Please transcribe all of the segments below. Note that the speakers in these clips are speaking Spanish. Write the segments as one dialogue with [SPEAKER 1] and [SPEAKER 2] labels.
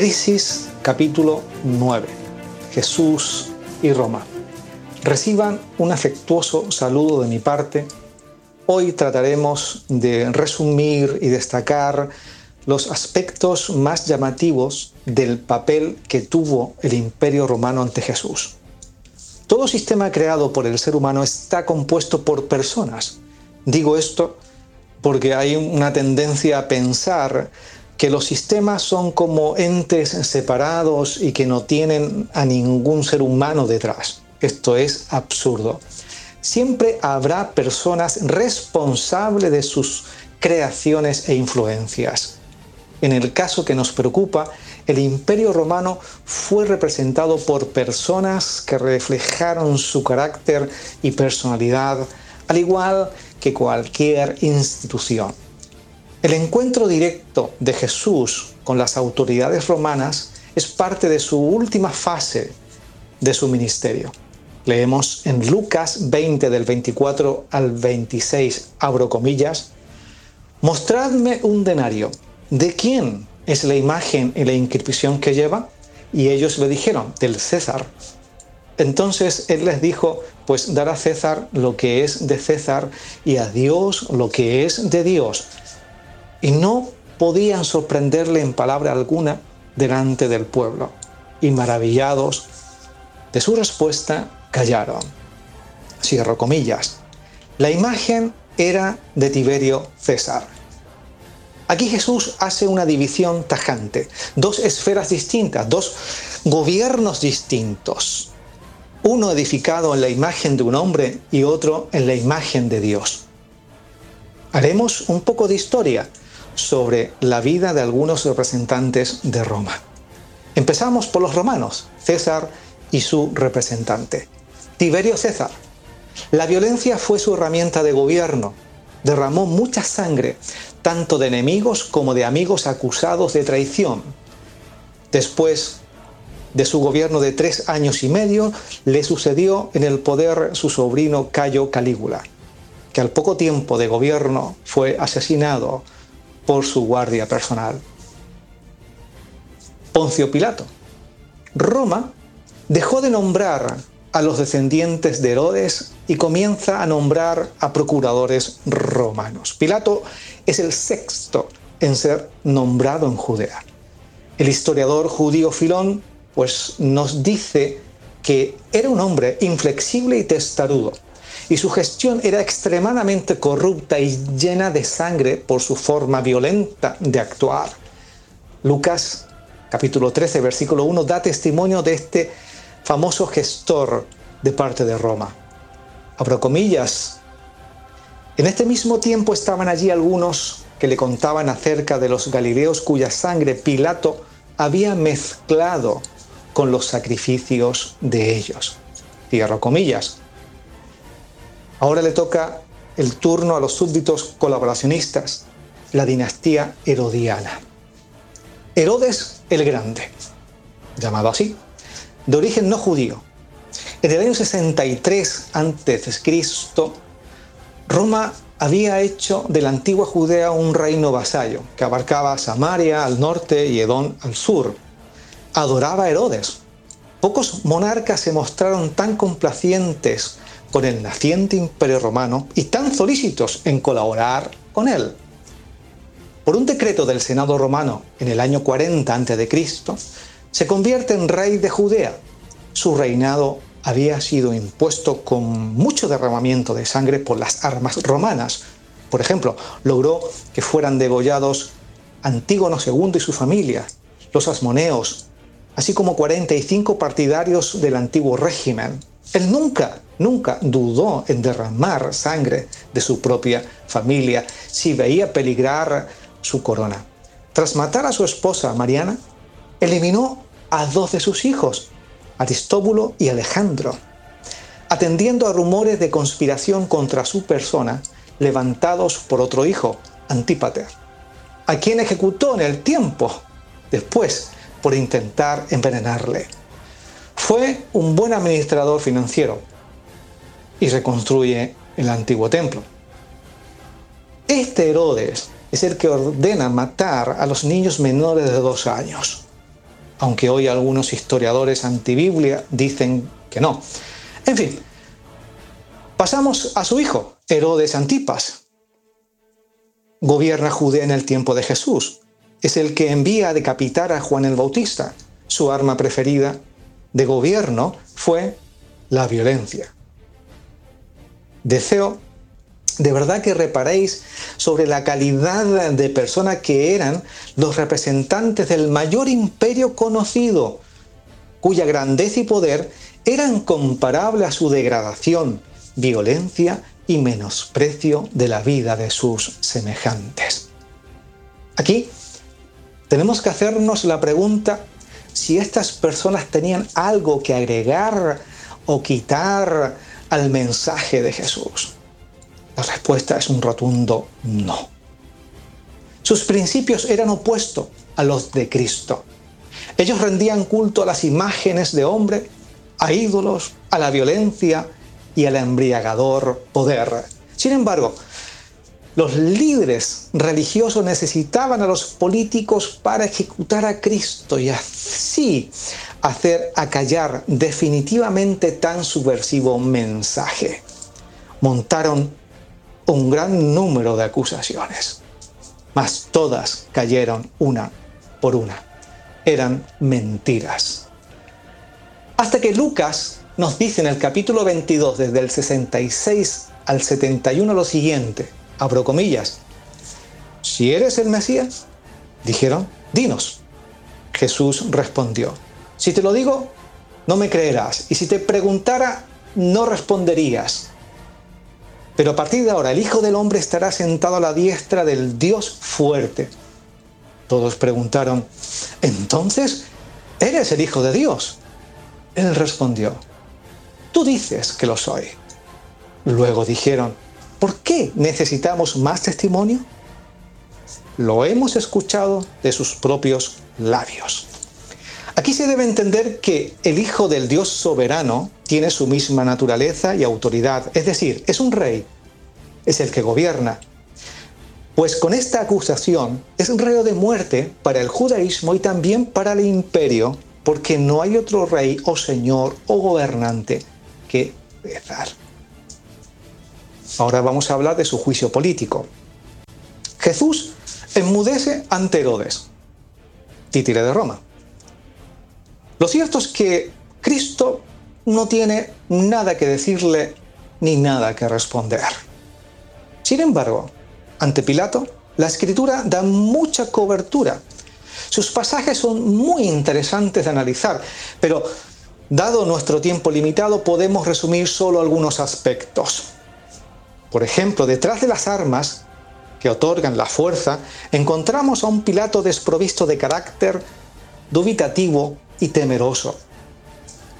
[SPEAKER 1] Crisis capítulo 9. Jesús y Roma. Reciban un afectuoso saludo de mi parte. Hoy trataremos de resumir y destacar los aspectos más llamativos del papel que tuvo el imperio romano ante Jesús. Todo sistema creado por el ser humano está compuesto por personas. Digo esto porque hay una tendencia a pensar que los sistemas son como entes separados y que no tienen a ningún ser humano detrás. Esto es absurdo. Siempre habrá personas responsables de sus creaciones e influencias. En el caso que nos preocupa, el imperio romano fue representado por personas que reflejaron su carácter y personalidad, al igual que cualquier institución. El encuentro directo de Jesús con las autoridades romanas es parte de su última fase de su ministerio. Leemos en Lucas 20 del 24 al 26, abro comillas, Mostradme un denario. ¿De quién es la imagen y la inscripción que lleva? Y ellos le dijeron, del César. Entonces él les dijo, pues dar a César lo que es de César y a Dios lo que es de Dios y no podían sorprenderle en palabra alguna delante del pueblo. Y maravillados de su respuesta, callaron. Cierro comillas. La imagen era de Tiberio César. Aquí Jesús hace una división tajante, dos esferas distintas, dos gobiernos distintos, uno edificado en la imagen de un hombre y otro en la imagen de Dios. Haremos un poco de historia sobre la vida de algunos representantes de Roma. Empezamos por los romanos, César y su representante, Tiberio César. La violencia fue su herramienta de gobierno. Derramó mucha sangre, tanto de enemigos como de amigos acusados de traición. Después de su gobierno de tres años y medio, le sucedió en el poder su sobrino Cayo Calígula, que al poco tiempo de gobierno fue asesinado por su guardia personal. Poncio Pilato. Roma dejó de nombrar a los descendientes de Herodes y comienza a nombrar a procuradores romanos. Pilato es el sexto en ser nombrado en Judea. El historiador judío Filón pues nos dice que era un hombre inflexible y testarudo, y su gestión era extremadamente corrupta y llena de sangre por su forma violenta de actuar. Lucas capítulo 13, versículo 1 da testimonio de este famoso gestor de parte de Roma. Abro comillas. En este mismo tiempo estaban allí algunos que le contaban acerca de los galileos cuya sangre Pilato había mezclado con los sacrificios de ellos. Cierro comillas. Ahora le toca el turno a los súbditos colaboracionistas, la dinastía herodiana. Herodes el Grande, llamado así, de origen no judío. En el año 63 a.C., Roma había hecho de la antigua Judea un reino vasallo que abarcaba Samaria al norte y Edón al sur. Adoraba Herodes. Pocos monarcas se mostraron tan complacientes con el naciente imperio romano y tan solícitos en colaborar con él. Por un decreto del Senado romano en el año 40 a.C., se convierte en rey de Judea. Su reinado había sido impuesto con mucho derramamiento de sangre por las armas romanas. Por ejemplo, logró que fueran degollados Antígono II y su familia, los asmoneos, así como 45 partidarios del antiguo régimen. Él nunca nunca dudó en derramar sangre de su propia familia si veía peligrar su corona. Tras matar a su esposa Mariana, eliminó a dos de sus hijos, Aristóbulo y Alejandro, atendiendo a rumores de conspiración contra su persona levantados por otro hijo, Antípater, a quien ejecutó en el tiempo después por intentar envenenarle. Fue un buen administrador financiero, y reconstruye el antiguo templo. Este Herodes es el que ordena matar a los niños menores de dos años. aunque hoy algunos historiadores antibiblia dicen que no. En fin, pasamos a su hijo, Herodes Antipas. Gobierna Judea en el tiempo de Jesús. Es el que envía a decapitar a Juan el Bautista. Su arma preferida de gobierno fue la violencia. Deseo de verdad que reparéis sobre la calidad de persona que eran los representantes del mayor imperio conocido, cuya grandeza y poder eran comparables a su degradación, violencia y menosprecio de la vida de sus semejantes. Aquí tenemos que hacernos la pregunta si estas personas tenían algo que agregar o quitar al mensaje de Jesús. La respuesta es un rotundo no. Sus principios eran opuestos a los de Cristo. Ellos rendían culto a las imágenes de hombre, a ídolos, a la violencia y al embriagador poder. Sin embargo, los líderes religiosos necesitaban a los políticos para ejecutar a Cristo y así hacer acallar definitivamente tan subversivo mensaje. Montaron un gran número de acusaciones, mas todas cayeron una por una. Eran mentiras. Hasta que Lucas nos dice en el capítulo 22, desde el 66 al 71, lo siguiente, abro comillas, si eres el Mesías, dijeron, dinos. Jesús respondió, si te lo digo, no me creerás, y si te preguntara, no responderías. Pero a partir de ahora el Hijo del Hombre estará sentado a la diestra del Dios fuerte. Todos preguntaron, entonces, ¿eres el Hijo de Dios? Él respondió, tú dices que lo soy. Luego dijeron, ¿por qué necesitamos más testimonio? Lo hemos escuchado de sus propios labios. Aquí se debe entender que el Hijo del Dios soberano tiene su misma naturaleza y autoridad, es decir, es un rey, es el que gobierna. Pues con esta acusación es un reo de muerte para el judaísmo y también para el imperio, porque no hay otro rey o señor o gobernante que César. Ahora vamos a hablar de su juicio político. Jesús enmudece ante Herodes, títere de Roma. Lo cierto es que Cristo no tiene nada que decirle ni nada que responder. Sin embargo, ante Pilato, la escritura da mucha cobertura. Sus pasajes son muy interesantes de analizar, pero dado nuestro tiempo limitado podemos resumir solo algunos aspectos. Por ejemplo, detrás de las armas que otorgan la fuerza, encontramos a un Pilato desprovisto de carácter, dubitativo y temeroso.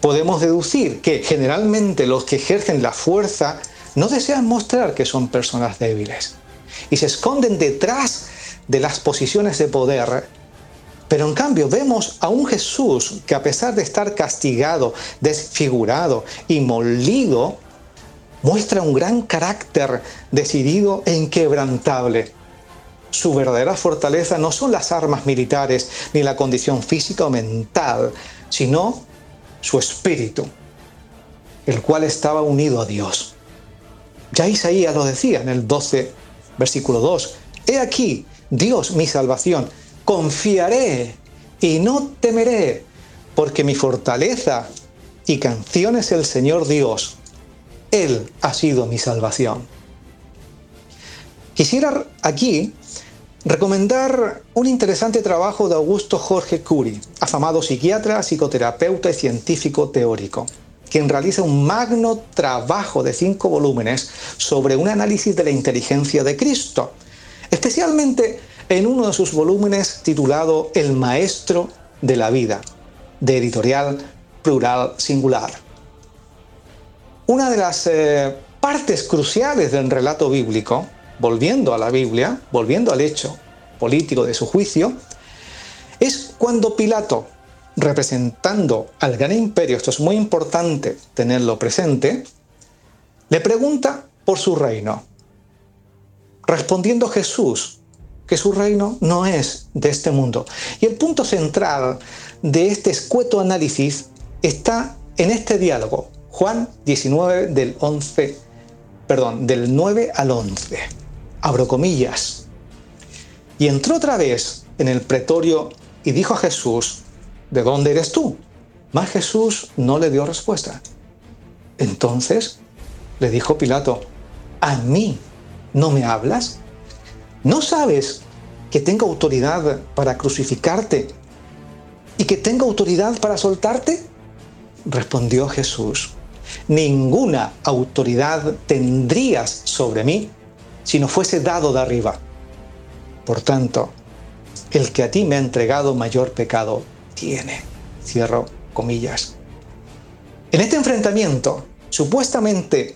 [SPEAKER 1] Podemos deducir que generalmente los que ejercen la fuerza no desean mostrar que son personas débiles y se esconden detrás de las posiciones de poder. Pero en cambio vemos a un Jesús que a pesar de estar castigado, desfigurado y molido, muestra un gran carácter decidido e inquebrantable. Su verdadera fortaleza no son las armas militares ni la condición física o mental, sino su espíritu, el cual estaba unido a Dios. Ya Isaías lo decía en el 12, versículo 2. He aquí, Dios mi salvación, confiaré y no temeré, porque mi fortaleza y canción es el Señor Dios. Él ha sido mi salvación. Quisiera aquí recomendar un interesante trabajo de Augusto Jorge Curie, afamado psiquiatra, psicoterapeuta y científico teórico quien realiza un magno trabajo de cinco volúmenes sobre un análisis de la inteligencia de Cristo, especialmente en uno de sus volúmenes titulado El Maestro de la Vida, de editorial plural singular. Una de las eh, partes cruciales del relato bíblico, volviendo a la Biblia, volviendo al hecho político de su juicio, es cuando Pilato, representando al gran imperio, esto es muy importante tenerlo presente, le pregunta por su reino. Respondiendo Jesús que su reino no es de este mundo. Y el punto central de este escueto análisis está en este diálogo, Juan 19 del 11, perdón, del 9 al 11. Abro comillas. Y entró otra vez en el pretorio y dijo a Jesús, ¿de dónde eres tú? Mas Jesús no le dio respuesta. Entonces le dijo Pilato, ¿a mí no me hablas? ¿No sabes que tengo autoridad para crucificarte y que tengo autoridad para soltarte? Respondió Jesús, ninguna autoridad tendrías sobre mí si no fuese dado de arriba. Por tanto, el que a ti me ha entregado mayor pecado tiene. Cierro comillas. En este enfrentamiento, supuestamente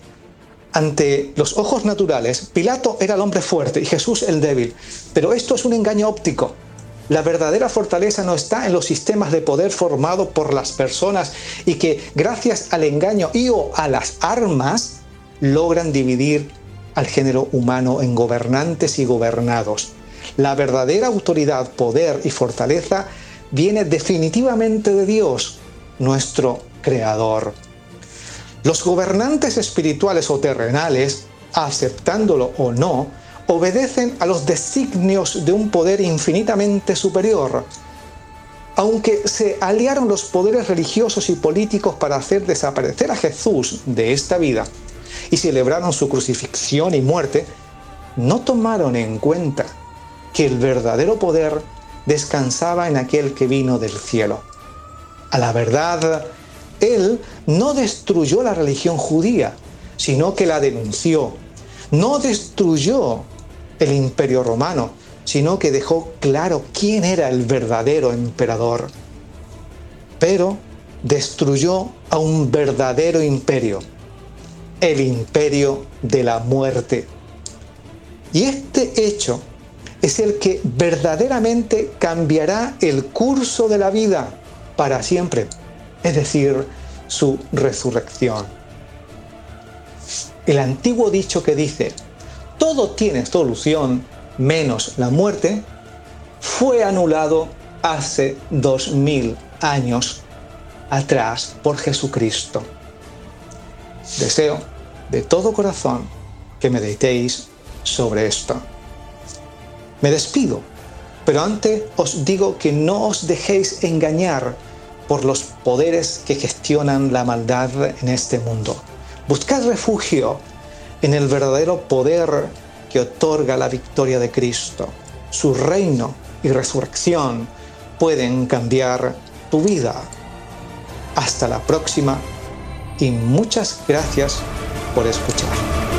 [SPEAKER 1] ante los ojos naturales, Pilato era el hombre fuerte y Jesús el débil. Pero esto es un engaño óptico. La verdadera fortaleza no está en los sistemas de poder formados por las personas y que gracias al engaño y o a las armas logran dividir al género humano en gobernantes y gobernados. La verdadera autoridad, poder y fortaleza viene definitivamente de Dios, nuestro Creador. Los gobernantes espirituales o terrenales, aceptándolo o no, obedecen a los designios de un poder infinitamente superior. Aunque se aliaron los poderes religiosos y políticos para hacer desaparecer a Jesús de esta vida y celebraron su crucifixión y muerte, no tomaron en cuenta que el verdadero poder descansaba en aquel que vino del cielo. A la verdad, él no destruyó la religión judía, sino que la denunció. No destruyó el imperio romano, sino que dejó claro quién era el verdadero emperador. Pero destruyó a un verdadero imperio, el imperio de la muerte. Y este hecho es el que verdaderamente cambiará el curso de la vida para siempre, es decir, su resurrección. El antiguo dicho que dice, todo tiene solución menos la muerte, fue anulado hace dos mil años atrás por Jesucristo. Deseo de todo corazón que meditéis sobre esto. Me despido, pero antes os digo que no os dejéis engañar por los poderes que gestionan la maldad en este mundo. Buscad refugio en el verdadero poder que otorga la victoria de Cristo. Su reino y resurrección pueden cambiar tu vida. Hasta la próxima y muchas gracias por escuchar.